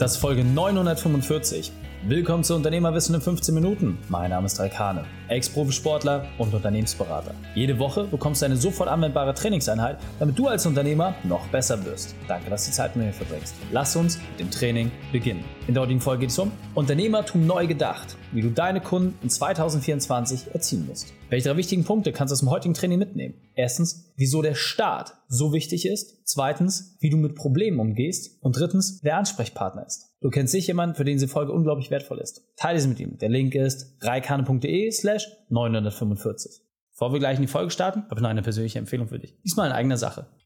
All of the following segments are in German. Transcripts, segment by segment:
Das ist Folge 945. Willkommen zu Unternehmerwissen in 15 Minuten. Mein Name ist Raikane, Ex-Profisportler und Unternehmensberater. Jede Woche bekommst du eine sofort anwendbare Trainingseinheit, damit du als Unternehmer noch besser wirst. Danke, dass du Zeit mit mir verbringst. Lass uns mit dem Training beginnen. In der heutigen Folge geht es um Unternehmertum neu gedacht, wie du deine Kunden in 2024 erzielen musst. Welche drei wichtigen Punkte kannst du aus dem heutigen Training mitnehmen? Erstens, wieso der Start so wichtig ist. Zweitens, wie du mit Problemen umgehst. Und drittens, wer Ansprechpartner ist. Du kennst sicher jemanden, für den diese Folge unglaublich wertvoll ist. Teile sie mit ihm. Der Link ist reikane.de slash 945. Bevor wir gleich in die Folge starten, habe ich noch eine persönliche Empfehlung für dich. Diesmal in eigener Sache.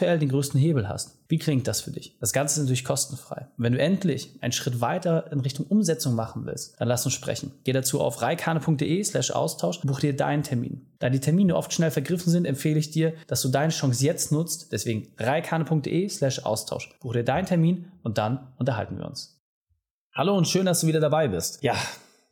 den größten Hebel hast. Wie klingt das für dich? Das Ganze ist natürlich kostenfrei. Wenn du endlich einen Schritt weiter in Richtung Umsetzung machen willst, dann lass uns sprechen. Geh dazu auf reikane.de slash Austausch und buch dir deinen Termin. Da die Termine oft schnell vergriffen sind, empfehle ich dir, dass du deine Chance jetzt nutzt. Deswegen reikane.de slash Austausch. Buch dir deinen Termin und dann unterhalten wir uns. Hallo und schön, dass du wieder dabei bist. Ja,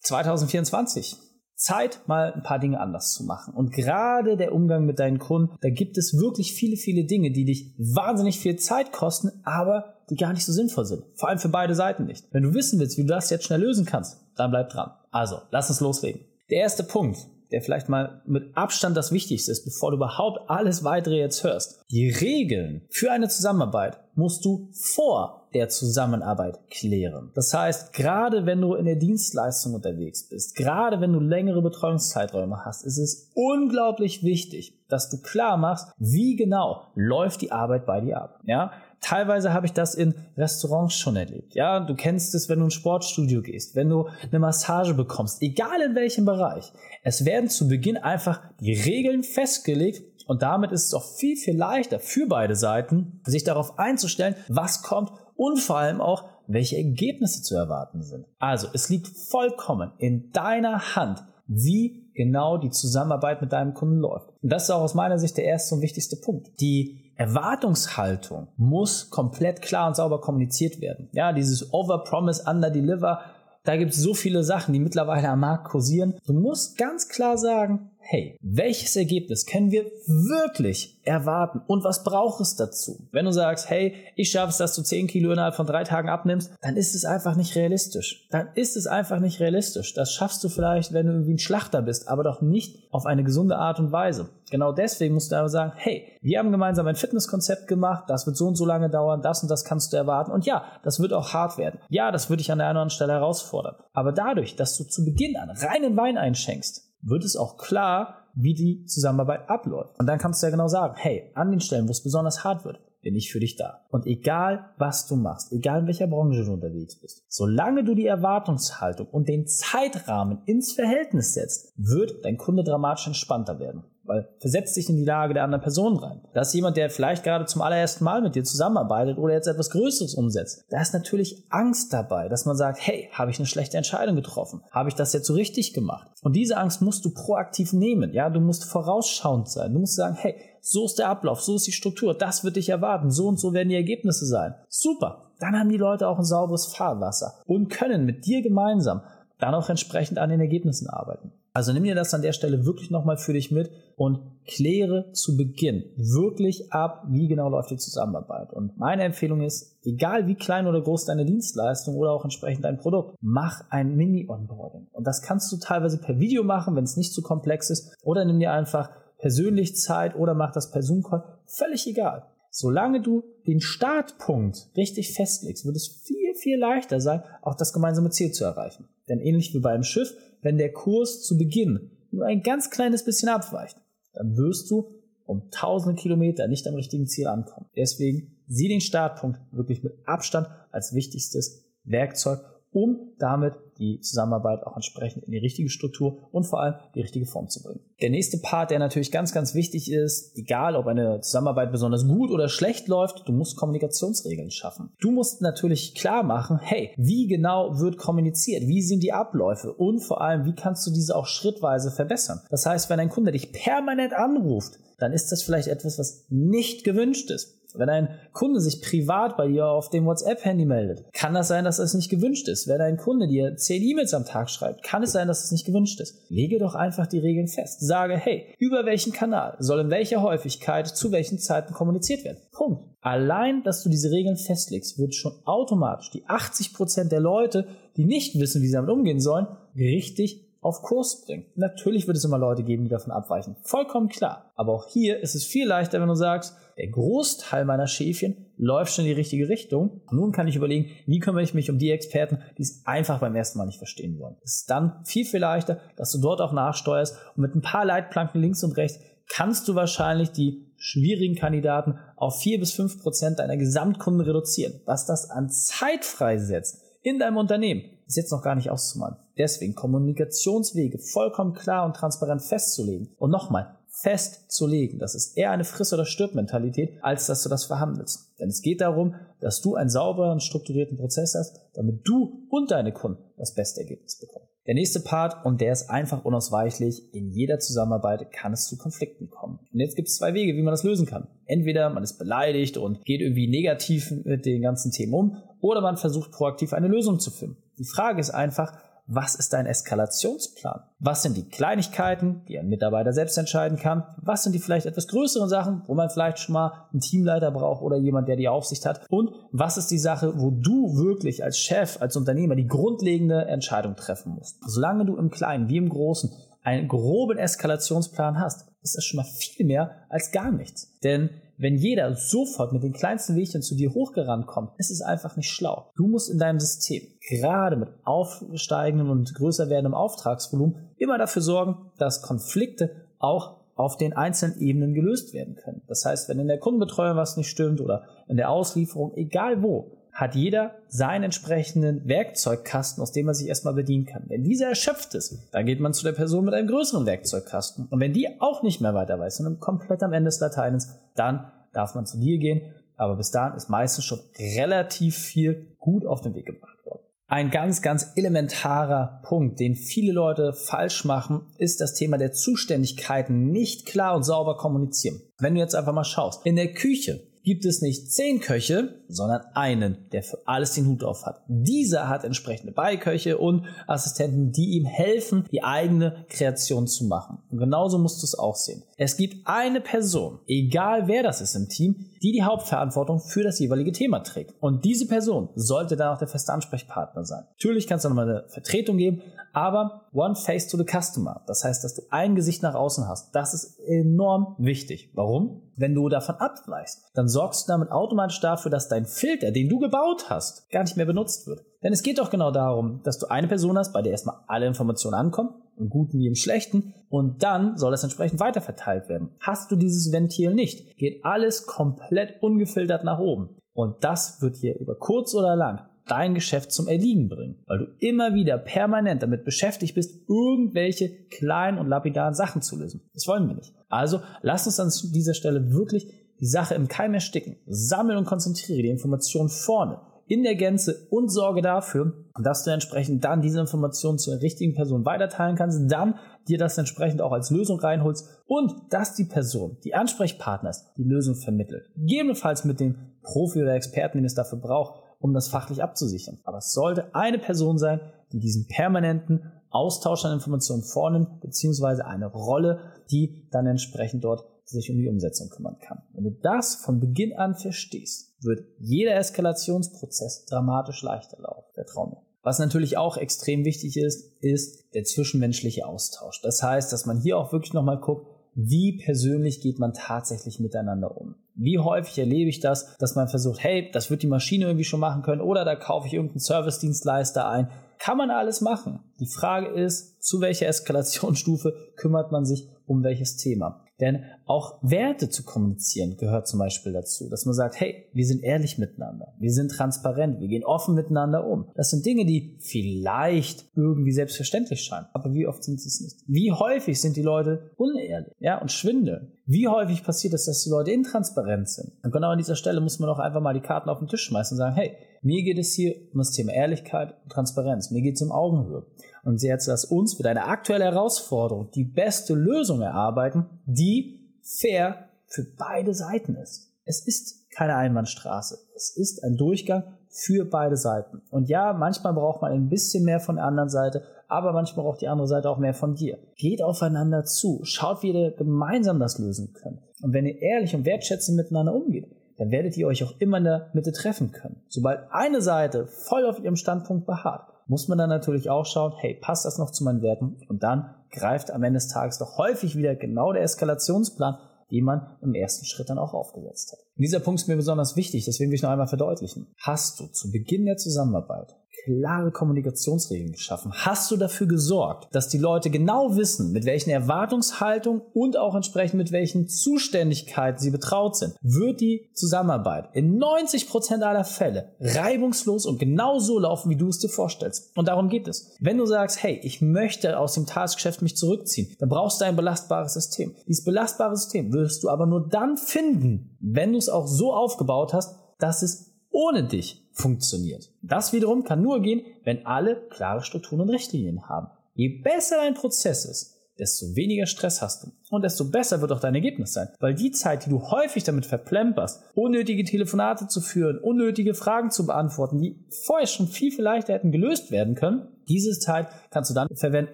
2024. Zeit, mal ein paar Dinge anders zu machen. Und gerade der Umgang mit deinen Kunden, da gibt es wirklich viele, viele Dinge, die dich wahnsinnig viel Zeit kosten, aber die gar nicht so sinnvoll sind. Vor allem für beide Seiten nicht. Wenn du wissen willst, wie du das jetzt schnell lösen kannst, dann bleib dran. Also, lass uns loslegen. Der erste Punkt, der vielleicht mal mit Abstand das Wichtigste ist, bevor du überhaupt alles weitere jetzt hörst. Die Regeln für eine Zusammenarbeit musst du vor der Zusammenarbeit klären. Das heißt, gerade wenn du in der Dienstleistung unterwegs bist, gerade wenn du längere Betreuungszeiträume hast, ist es unglaublich wichtig, dass du klar machst, wie genau läuft die Arbeit bei dir ab. Ja, teilweise habe ich das in Restaurants schon erlebt. Ja, du kennst es, wenn du ins Sportstudio gehst, wenn du eine Massage bekommst, egal in welchem Bereich. Es werden zu Beginn einfach die Regeln festgelegt und damit ist es auch viel, viel leichter für beide Seiten, sich darauf einzustellen, was kommt und vor allem auch, welche Ergebnisse zu erwarten sind. Also, es liegt vollkommen in deiner Hand, wie genau die Zusammenarbeit mit deinem Kunden läuft. Und das ist auch aus meiner Sicht der erste und wichtigste Punkt. Die Erwartungshaltung muss komplett klar und sauber kommuniziert werden. Ja, dieses Overpromise, Underdeliver, da gibt es so viele Sachen, die mittlerweile am Markt kursieren. Du musst ganz klar sagen, hey, welches Ergebnis können wir wirklich erwarten und was braucht es dazu? Wenn du sagst, hey, ich schaffe es, dass du 10 Kilo innerhalb von drei Tagen abnimmst, dann ist es einfach nicht realistisch. Dann ist es einfach nicht realistisch. Das schaffst du vielleicht, wenn du irgendwie ein Schlachter bist, aber doch nicht auf eine gesunde Art und Weise. Genau deswegen musst du aber sagen, hey, wir haben gemeinsam ein Fitnesskonzept gemacht, das wird so und so lange dauern, das und das kannst du erwarten und ja, das wird auch hart werden. Ja, das würde dich an der einen oder anderen Stelle herausfordern. Aber dadurch, dass du zu Beginn an reinen Wein einschenkst, wird es auch klar, wie die Zusammenarbeit abläuft. Und dann kannst du ja genau sagen, hey, an den Stellen, wo es besonders hart wird, bin ich für dich da. Und egal, was du machst, egal in welcher Branche du unterwegs bist, solange du die Erwartungshaltung und den Zeitrahmen ins Verhältnis setzt, wird dein Kunde dramatisch entspannter werden. Weil versetz dich in die Lage der anderen Person rein. Da ist jemand, der vielleicht gerade zum allerersten Mal mit dir zusammenarbeitet oder jetzt etwas Größeres umsetzt. Da ist natürlich Angst dabei, dass man sagt, hey, habe ich eine schlechte Entscheidung getroffen? Habe ich das jetzt so richtig gemacht? Und diese Angst musst du proaktiv nehmen. Ja, du musst vorausschauend sein. Du musst sagen, hey, so ist der Ablauf, so ist die Struktur, das wird dich erwarten, so und so werden die Ergebnisse sein. Super. Dann haben die Leute auch ein sauberes Fahrwasser und können mit dir gemeinsam dann auch entsprechend an den Ergebnissen arbeiten. Also nimm dir das an der Stelle wirklich nochmal für dich mit und kläre zu Beginn wirklich ab, wie genau läuft die Zusammenarbeit. Und meine Empfehlung ist, egal wie klein oder groß deine Dienstleistung oder auch entsprechend dein Produkt, mach ein Mini-Onboarding. Und das kannst du teilweise per Video machen, wenn es nicht zu komplex ist, oder nimm dir einfach persönlich Zeit oder mach das per Zoom-Call. Völlig egal. Solange du den Startpunkt richtig festlegst, wird es viel, viel leichter sein, auch das gemeinsame Ziel zu erreichen. Denn ähnlich wie beim Schiff, wenn der Kurs zu Beginn nur ein ganz kleines bisschen abweicht, dann wirst du um tausende Kilometer nicht am richtigen Ziel ankommen. Deswegen sieh den Startpunkt wirklich mit Abstand als wichtigstes Werkzeug, um damit die Zusammenarbeit auch entsprechend in die richtige Struktur und vor allem die richtige Form zu bringen. Der nächste Part, der natürlich ganz, ganz wichtig ist, egal ob eine Zusammenarbeit besonders gut oder schlecht läuft, du musst Kommunikationsregeln schaffen. Du musst natürlich klar machen, hey, wie genau wird kommuniziert? Wie sind die Abläufe? Und vor allem, wie kannst du diese auch schrittweise verbessern? Das heißt, wenn ein Kunde dich permanent anruft, dann ist das vielleicht etwas, was nicht gewünscht ist. Wenn ein Kunde sich privat bei dir auf dem WhatsApp-Handy meldet, kann das sein, dass das nicht gewünscht ist. Wenn ein Kunde dir zehn E-Mails am Tag schreibt, kann es sein, dass das nicht gewünscht ist. Lege doch einfach die Regeln fest. Sage, hey, über welchen Kanal soll in welcher Häufigkeit zu welchen Zeiten kommuniziert werden. Punkt. Allein, dass du diese Regeln festlegst, wird schon automatisch die 80% der Leute, die nicht wissen, wie sie damit umgehen sollen, richtig auf Kurs bringen. Natürlich wird es immer Leute geben, die davon abweichen. Vollkommen klar. Aber auch hier ist es viel leichter, wenn du sagst, der Großteil meiner Schäfchen läuft schon in die richtige Richtung. Nun kann ich überlegen, wie kümmere ich mich um die Experten, die es einfach beim ersten Mal nicht verstehen wollen. Es ist dann viel, viel leichter, dass du dort auch nachsteuerst und mit ein paar Leitplanken links und rechts kannst du wahrscheinlich die schwierigen Kandidaten auf vier bis fünf Prozent deiner Gesamtkunden reduzieren. Was das an Zeit freisetzt in deinem Unternehmen, ist jetzt noch gar nicht auszumalen. Deswegen Kommunikationswege vollkommen klar und transparent festzulegen. Und nochmal, festzulegen. Das ist eher eine Friss- oder Stirb-Mentalität, als dass du das verhandelst. Denn es geht darum, dass du einen sauberen, strukturierten Prozess hast, damit du und deine Kunden das beste Ergebnis bekommen. Der nächste Part, und der ist einfach unausweichlich, in jeder Zusammenarbeit kann es zu Konflikten kommen. Und jetzt gibt es zwei Wege, wie man das lösen kann. Entweder man ist beleidigt und geht irgendwie negativ mit den ganzen Themen um, oder man versucht proaktiv eine Lösung zu finden. Die Frage ist einfach, was ist dein Eskalationsplan? Was sind die Kleinigkeiten, die ein Mitarbeiter selbst entscheiden kann? Was sind die vielleicht etwas größeren Sachen, wo man vielleicht schon mal einen Teamleiter braucht oder jemand, der die Aufsicht hat? Und was ist die Sache, wo du wirklich als Chef, als Unternehmer die grundlegende Entscheidung treffen musst? Solange du im Kleinen wie im Großen einen groben Eskalationsplan hast, ist das schon mal viel mehr als gar nichts. Denn wenn jeder sofort mit den kleinsten Wegchen zu dir hochgerannt kommt, ist es einfach nicht schlau. Du musst in deinem System, gerade mit aufsteigendem und größer werdendem Auftragsvolumen, immer dafür sorgen, dass Konflikte auch auf den einzelnen Ebenen gelöst werden können. Das heißt, wenn in der Kundenbetreuung was nicht stimmt oder in der Auslieferung, egal wo, hat jeder seinen entsprechenden Werkzeugkasten, aus dem er sich erstmal bedienen kann. Wenn dieser erschöpft ist, dann geht man zu der Person mit einem größeren Werkzeugkasten. Und wenn die auch nicht mehr weiter weiß, sondern komplett am Ende des Lateins, dann darf man zu dir gehen. Aber bis dahin ist meistens schon relativ viel gut auf den Weg gebracht worden. Ein ganz, ganz elementarer Punkt, den viele Leute falsch machen, ist das Thema der Zuständigkeiten nicht klar und sauber kommunizieren. Wenn du jetzt einfach mal schaust, in der Küche gibt es nicht zehn Köche, sondern einen, der für alles den Hut auf hat. Dieser hat entsprechende Beiköche und Assistenten, die ihm helfen, die eigene Kreation zu machen. Und genauso musst du es auch sehen. Es gibt eine Person, egal wer das ist im Team, die die Hauptverantwortung für das jeweilige Thema trägt. Und diese Person sollte dann auch der feste Ansprechpartner sein. Natürlich kannst du nochmal eine Vertretung geben, aber One Face to the Customer. Das heißt, dass du ein Gesicht nach außen hast. Das ist enorm wichtig. Warum? Wenn du davon abweichst, dann sorgst du damit automatisch dafür, dass dein Filter, den du gebaut hast, gar nicht mehr benutzt wird. Denn es geht doch genau darum, dass du eine Person hast, bei der erstmal alle Informationen ankommen, im Guten wie im Schlechten, und dann soll das entsprechend weiterverteilt werden. Hast du dieses Ventil nicht, geht alles komplett ungefiltert nach oben. Und das wird hier über kurz oder lang dein Geschäft zum Erliegen bringen, weil du immer wieder permanent damit beschäftigt bist, irgendwelche kleinen und lapidaren Sachen zu lösen. Das wollen wir nicht. Also lass uns an dieser Stelle wirklich die Sache im Keim ersticken. Sammel und konzentriere die Informationen vorne in der Gänze und sorge dafür, dass du entsprechend dann diese Informationen zur richtigen Person weiterteilen kannst, dann dir das entsprechend auch als Lösung reinholst und dass die Person, die Ansprechpartner ist, die Lösung vermittelt. Gegebenenfalls mit dem Profi oder Experten, den es dafür braucht, um das fachlich abzusichern. Aber es sollte eine Person sein, die diesen permanenten Austausch an Informationen vornimmt, beziehungsweise eine Rolle, die dann entsprechend dort sich um die Umsetzung kümmern kann. Wenn du das von Beginn an verstehst, wird jeder Eskalationsprozess dramatisch leichter laufen. Vertrau mir. Was natürlich auch extrem wichtig ist, ist der zwischenmenschliche Austausch. Das heißt, dass man hier auch wirklich nochmal guckt, wie persönlich geht man tatsächlich miteinander um. Wie häufig erlebe ich das, dass man versucht, hey, das wird die Maschine irgendwie schon machen können oder da kaufe ich irgendeinen Service-Dienstleister ein. Kann man alles machen. Die Frage ist, zu welcher Eskalationsstufe kümmert man sich um welches Thema? Denn auch Werte zu kommunizieren gehört zum Beispiel dazu, dass man sagt, hey, wir sind ehrlich miteinander, wir sind transparent, wir gehen offen miteinander um. Das sind Dinge, die vielleicht irgendwie selbstverständlich scheinen, aber wie oft sind es nicht? Wie häufig sind die Leute unehrlich, ja, und schwindeln? Wie häufig passiert es, dass die Leute intransparent sind? Und genau an dieser Stelle muss man auch einfach mal die Karten auf den Tisch schmeißen und sagen, hey, mir geht es hier um das Thema Ehrlichkeit und Transparenz. Mir geht es um Augenhöhe. Und jetzt lass uns für deine aktuelle Herausforderung die beste Lösung erarbeiten, die fair für beide Seiten ist. Es ist keine Einbahnstraße. Es ist ein Durchgang für beide Seiten. Und ja, manchmal braucht man ein bisschen mehr von der anderen Seite, aber manchmal braucht die andere Seite auch mehr von dir. Geht aufeinander zu, schaut, wie ihr gemeinsam das lösen könnt. Und wenn ihr ehrlich und wertschätzend miteinander umgeht, dann werdet ihr euch auch immer in der Mitte treffen können. Sobald eine Seite voll auf ihrem Standpunkt beharrt, muss man dann natürlich auch schauen, hey, passt das noch zu meinen Werten? Und dann greift am Ende des Tages doch häufig wieder genau der Eskalationsplan, den man im ersten Schritt dann auch aufgesetzt hat. Und dieser Punkt ist mir besonders wichtig, deswegen will ich noch einmal verdeutlichen. Hast du zu Beginn der Zusammenarbeit klare Kommunikationsregeln geschaffen? Hast du dafür gesorgt, dass die Leute genau wissen, mit welchen Erwartungshaltungen und auch entsprechend mit welchen Zuständigkeiten sie betraut sind? Wird die Zusammenarbeit in 90% aller Fälle reibungslos und genau so laufen, wie du es dir vorstellst? Und darum geht es. Wenn du sagst, hey, ich möchte aus dem Tagesgeschäft mich zurückziehen, dann brauchst du ein belastbares System. Dieses belastbare System wirst du aber nur dann finden, wenn du es auch so aufgebaut hast, dass es ohne dich funktioniert. Das wiederum kann nur gehen, wenn alle klare Strukturen und Richtlinien haben. Je besser dein Prozess ist, desto weniger Stress hast du und desto besser wird auch dein Ergebnis sein. Weil die Zeit, die du häufig damit verplemperst, unnötige Telefonate zu führen, unnötige Fragen zu beantworten, die vorher schon viel, viel leichter hätten gelöst werden können, diese Zeit kannst du dann verwenden,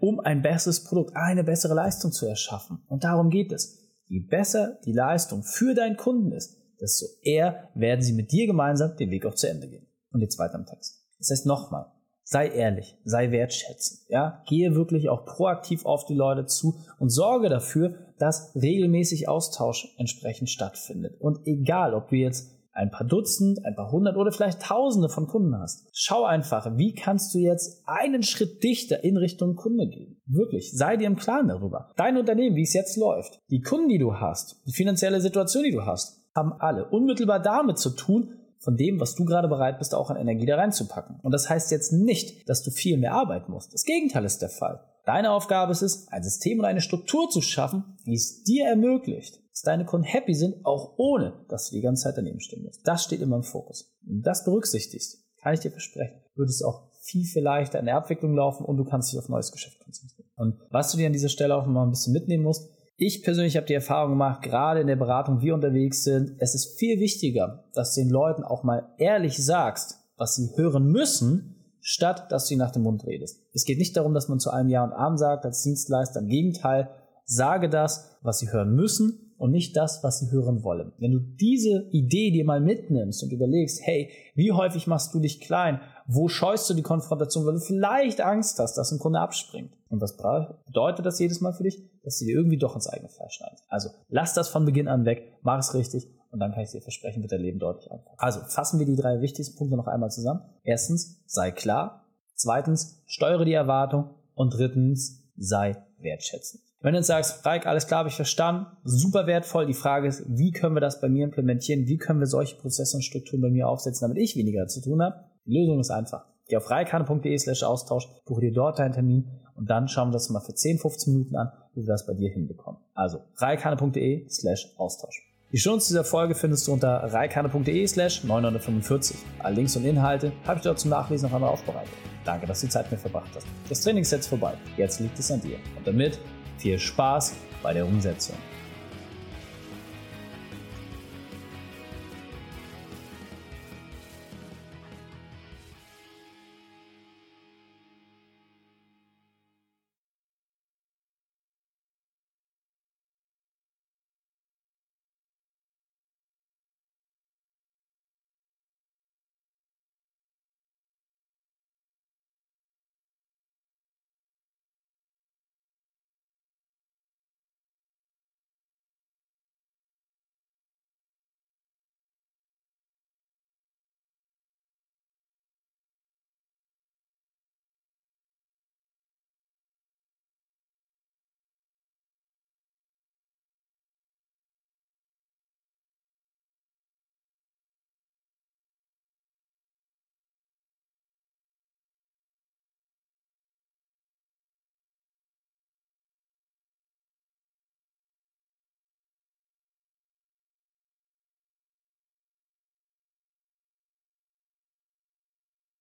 um ein besseres Produkt, eine bessere Leistung zu erschaffen. Und darum geht es. Je besser die Leistung für deinen Kunden ist, desto eher werden sie mit dir gemeinsam den Weg auch zu Ende gehen. Und jetzt weiter im Text. Das heißt nochmal, sei ehrlich, sei wertschätzend, ja, gehe wirklich auch proaktiv auf die Leute zu und sorge dafür, dass regelmäßig Austausch entsprechend stattfindet. Und egal, ob du jetzt ein paar Dutzend, ein paar hundert oder vielleicht Tausende von Kunden hast. Schau einfach, wie kannst du jetzt einen Schritt dichter in Richtung Kunde gehen. Wirklich, sei dir im Klaren darüber. Dein Unternehmen, wie es jetzt läuft, die Kunden, die du hast, die finanzielle Situation, die du hast, haben alle unmittelbar damit zu tun, von dem, was du gerade bereit bist, auch an Energie da reinzupacken. Und das heißt jetzt nicht, dass du viel mehr arbeiten musst. Das Gegenteil ist der Fall. Deine Aufgabe ist es, ein System und eine Struktur zu schaffen, die es dir ermöglicht, dass deine Kunden happy sind, auch ohne, dass du die ganze Zeit daneben stehen musst. Das steht immer im Fokus. Wenn du das berücksichtigst, kann ich dir versprechen, wird es auch viel, viel leichter in der Abwicklung laufen und du kannst dich auf neues Geschäft konzentrieren. Und was du dir an dieser Stelle auch mal ein bisschen mitnehmen musst, ich persönlich habe die Erfahrung gemacht, gerade in der Beratung, wie wir unterwegs sind, es ist viel wichtiger, dass du den Leuten auch mal ehrlich sagst, was sie hören müssen, statt dass du nach dem Mund redest. Es geht nicht darum, dass man zu einem Ja und Arm sagt als Dienstleister. Im Gegenteil, sage das, was sie hören müssen und nicht das, was sie hören wollen. Wenn du diese Idee dir mal mitnimmst und überlegst, hey, wie häufig machst du dich klein? Wo scheust du die Konfrontation, weil du vielleicht Angst hast, dass ein Kunde abspringt? Und was bedeutet das jedes Mal für dich? Dass du dir irgendwie doch ins eigene Fleisch schneidest. Also lass das von Beginn an weg, mach es richtig und dann kann ich dir versprechen, wird dein Leben deutlich einfacher. Also fassen wir die drei wichtigsten Punkte noch einmal zusammen. Erstens, sei klar. Zweitens, steuere die Erwartung. Und drittens, sei wertschätzend. Wenn du jetzt sagst, Reik, alles klar, habe ich verstanden, super wertvoll. Die Frage ist, wie können wir das bei mir implementieren? Wie können wir solche Prozesse und Strukturen bei mir aufsetzen, damit ich weniger zu tun habe? Die Lösung ist einfach. Geh auf reikane.de slash Austausch, buche dir dort deinen Termin und dann schauen wir das mal für 10, 15 Minuten an, wie wir das bei dir hinbekommen. Also reikane.de slash Austausch. Die Shownotes dieser Folge findest du unter reikane.de slash 945. Alle Links und Inhalte habe ich dort zum Nachlesen noch einmal aufbereitet. Danke, dass du die Zeit mit verbracht hast. Das Training ist jetzt vorbei. Jetzt liegt es an dir. Und damit viel Spaß bei der Umsetzung.